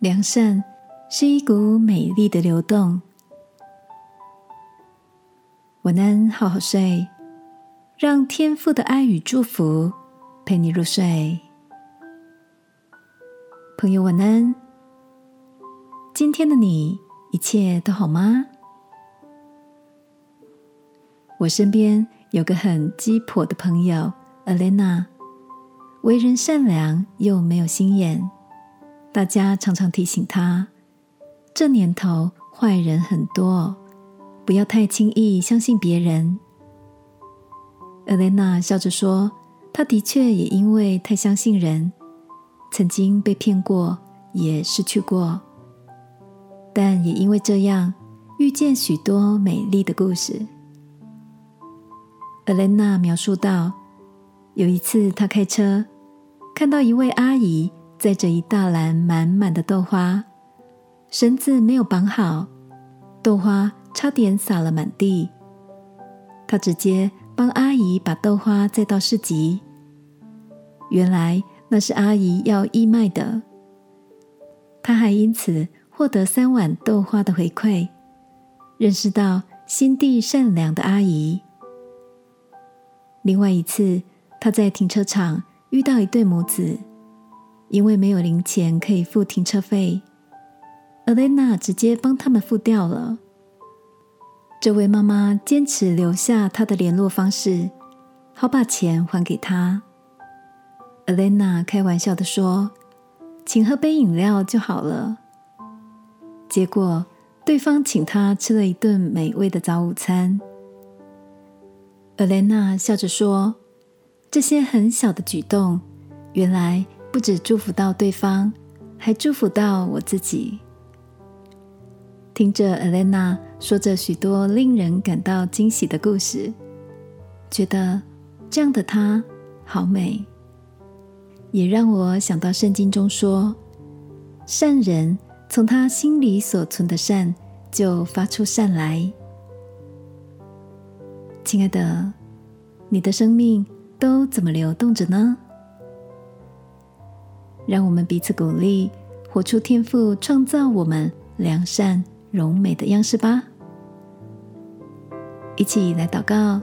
良善是一股美丽的流动。晚安，好好睡，让天父的爱与祝福陪你入睡。朋友，晚安。今天的你一切都好吗？我身边有个很鸡婆的朋友，Alena，为人善良又没有心眼。大家常常提醒他，这年头坏人很多，不要太轻易相信别人。厄莲娜笑着说：“她的确也因为太相信人，曾经被骗过，也失去过，但也因为这样，遇见许多美丽的故事。”厄莲娜描述道：“有一次，她开车看到一位阿姨。”载着一大篮满满的豆花，绳子没有绑好，豆花差点洒了满地。他直接帮阿姨把豆花载到市集。原来那是阿姨要义卖的，他还因此获得三碗豆花的回馈，认识到心地善良的阿姨。另外一次，他在停车场遇到一对母子。因为没有零钱可以付停车费，阿莲娜直接帮他们付掉了。这位妈妈坚持留下她的联络方式，好把钱还给他。阿莲娜开玩笑的说：“请喝杯饮料就好了。”结果对方请她吃了一顿美味的早午餐。阿莲娜笑着说：“这些很小的举动，原来……”不止祝福到对方，还祝福到我自己。听着 Elena 说着许多令人感到惊喜的故事，觉得这样的她好美，也让我想到圣经中说：“善人从他心里所存的善，就发出善来。”亲爱的，你的生命都怎么流动着呢？让我们彼此鼓励，活出天赋创造我们良善柔美的样式吧！一起来祷告，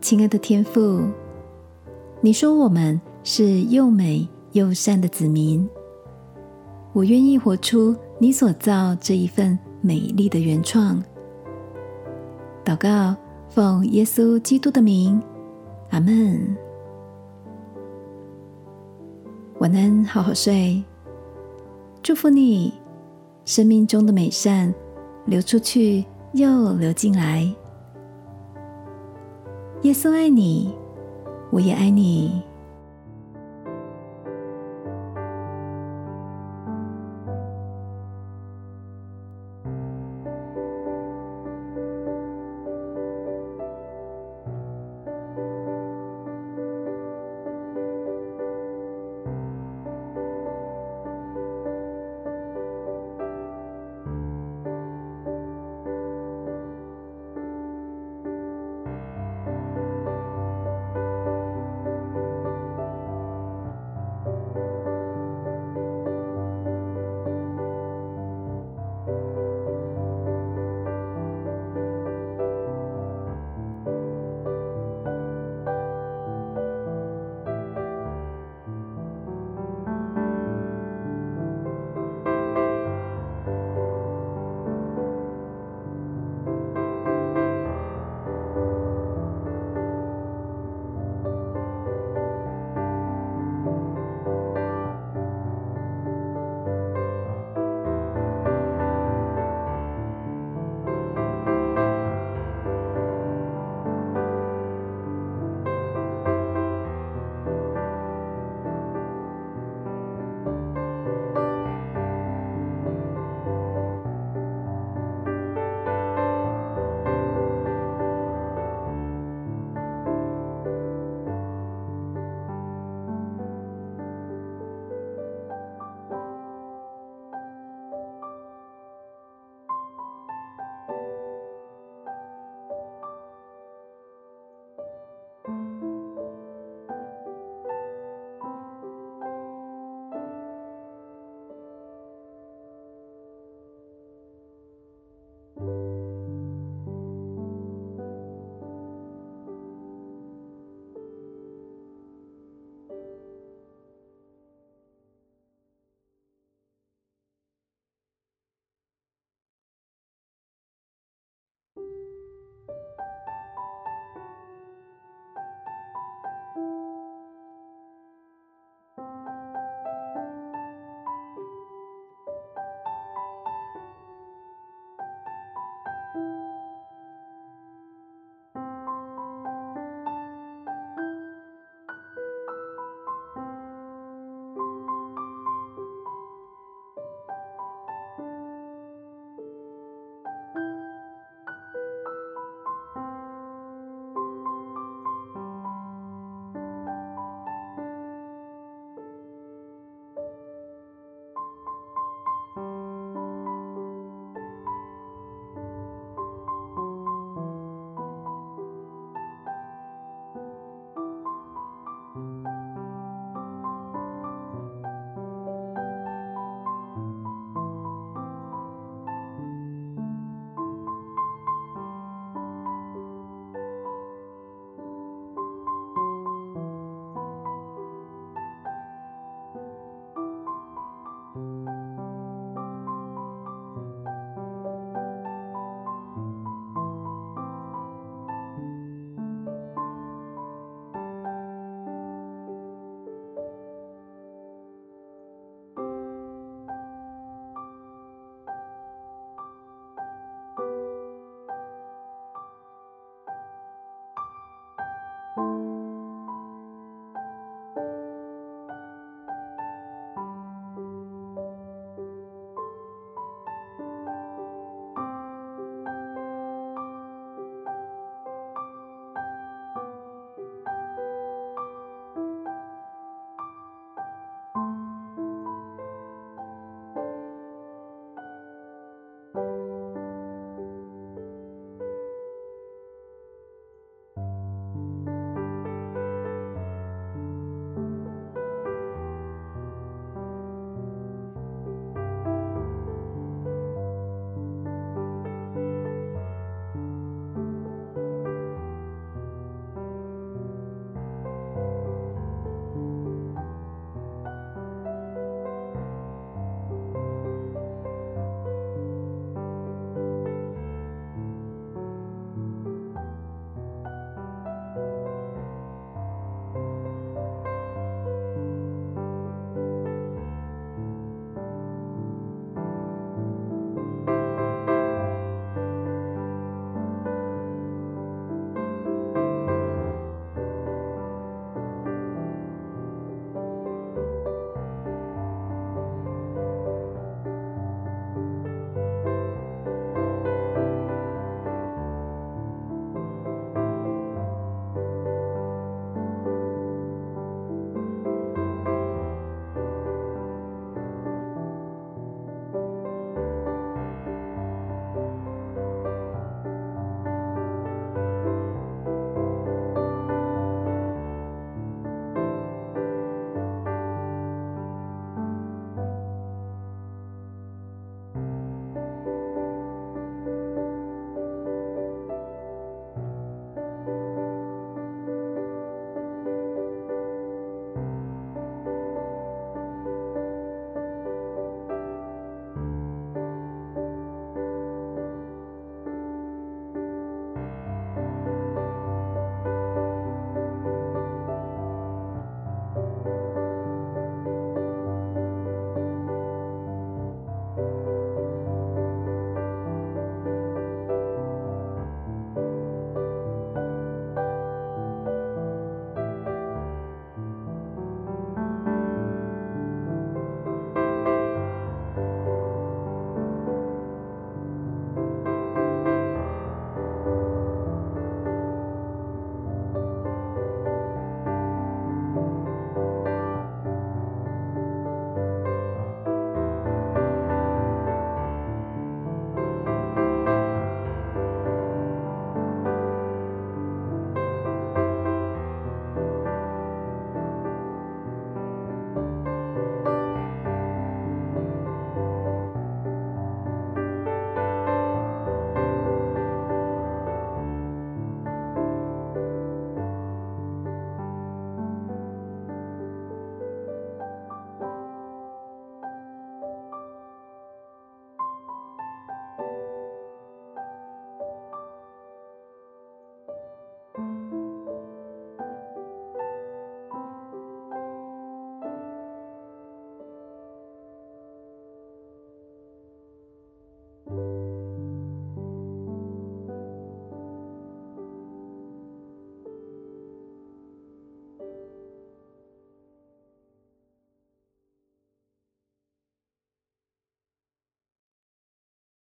亲爱的天父，你说我们是又美又善的子民，我愿意活出你所造这一份美丽的原创。祷告，奉耶稣基督的名，阿门。晚安，好好睡。祝福你，生命中的美善流出去又流进来。耶稣爱你，我也爱你。